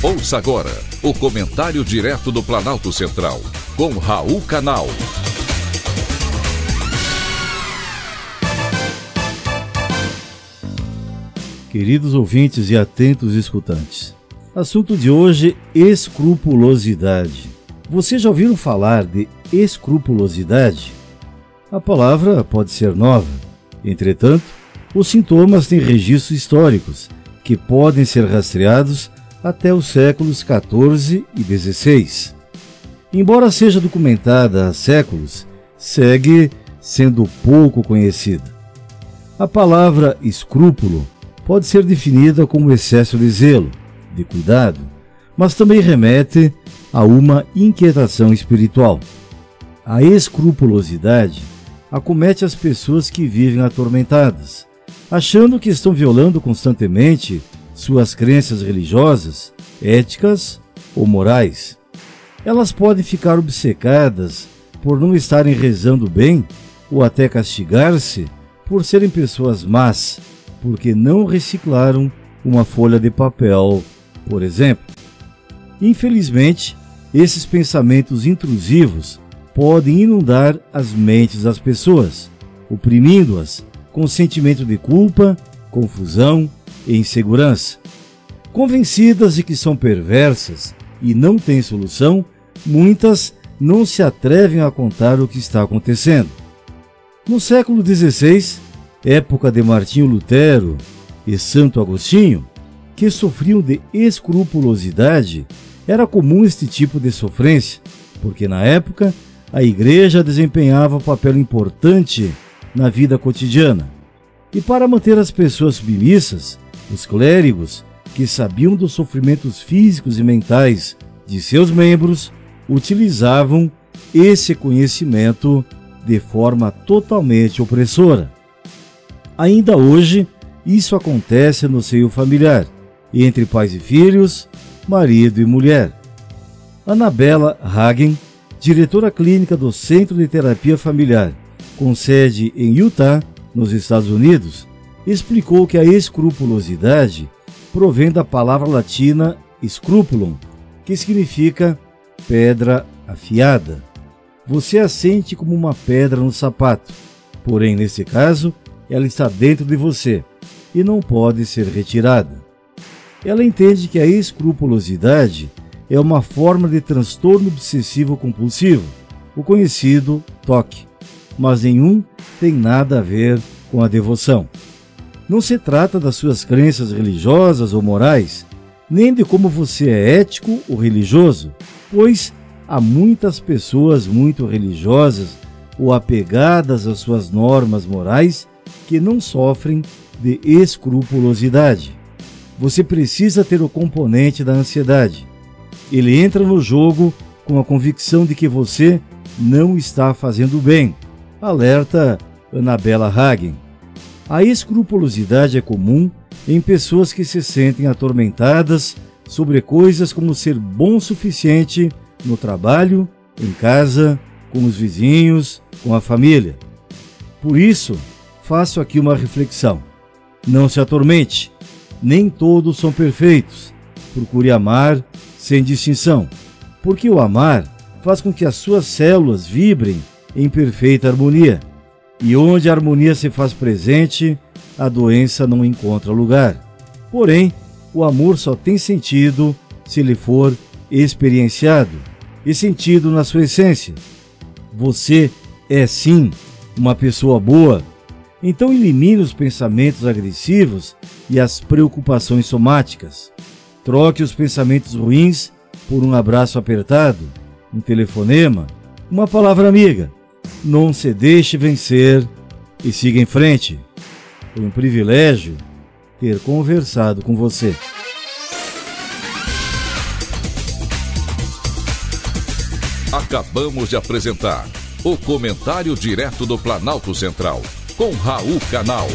Ouça agora o comentário direto do Planalto Central, com Raul Canal. Queridos ouvintes e atentos escutantes, assunto de hoje: escrupulosidade. Vocês já ouviram falar de escrupulosidade? A palavra pode ser nova, entretanto, os sintomas têm registros históricos que podem ser rastreados até os séculos XIV e XVI. Embora seja documentada há séculos, segue sendo pouco conhecida. A palavra escrúpulo pode ser definida como excesso de zelo, de cuidado, mas também remete a uma inquietação espiritual. A escrupulosidade acomete as pessoas que vivem atormentadas, achando que estão violando constantemente suas crenças religiosas, éticas ou morais. Elas podem ficar obcecadas por não estarem rezando bem ou até castigar-se por serem pessoas más, porque não reciclaram uma folha de papel, por exemplo. Infelizmente, esses pensamentos intrusivos podem inundar as mentes das pessoas, oprimindo-as com sentimento de culpa, confusão e insegurança. Convencidas de que são perversas e não têm solução, muitas não se atrevem a contar o que está acontecendo. No século XVI, época de Martinho Lutero e Santo Agostinho, que sofriam de escrupulosidade, era comum este tipo de sofrência, porque na época a igreja desempenhava um papel importante na vida cotidiana. E para manter as pessoas submissas, os clérigos, que sabiam dos sofrimentos físicos e mentais de seus membros, utilizavam esse conhecimento de forma totalmente opressora. Ainda hoje, isso acontece no seio familiar, entre pais e filhos, marido e mulher. Anabela Hagen, diretora clínica do Centro de Terapia Familiar, com sede em Utah, nos Estados Unidos, explicou que a escrupulosidade provém da palavra latina scrupulum, que significa pedra afiada. Você a sente como uma pedra no sapato, porém, nesse caso, ela está dentro de você e não pode ser retirada. Ela entende que a escrupulosidade é uma forma de transtorno obsessivo compulsivo, o conhecido TOC, mas nenhum tem nada a ver com a devoção. Não se trata das suas crenças religiosas ou morais, nem de como você é ético ou religioso, pois há muitas pessoas muito religiosas ou apegadas às suas normas morais que não sofrem de escrupulosidade. Você precisa ter o componente da ansiedade. Ele entra no jogo com a convicção de que você não está fazendo bem. Alerta Anabela Hagen. A escrupulosidade é comum em pessoas que se sentem atormentadas sobre coisas como ser bom o suficiente no trabalho, em casa, com os vizinhos, com a família. Por isso, faço aqui uma reflexão. Não se atormente, nem todos são perfeitos. Procure amar sem distinção, porque o amar faz com que as suas células vibrem em perfeita harmonia. E onde a harmonia se faz presente, a doença não encontra lugar. Porém, o amor só tem sentido se ele for experienciado e sentido na sua essência. Você é sim uma pessoa boa. Então elimine os pensamentos agressivos e as preocupações somáticas. Troque os pensamentos ruins por um abraço apertado, um telefonema, uma palavra amiga não se deixe vencer e siga em frente. Foi um privilégio ter conversado com você. Acabamos de apresentar o Comentário Direto do Planalto Central, com Raul Canal.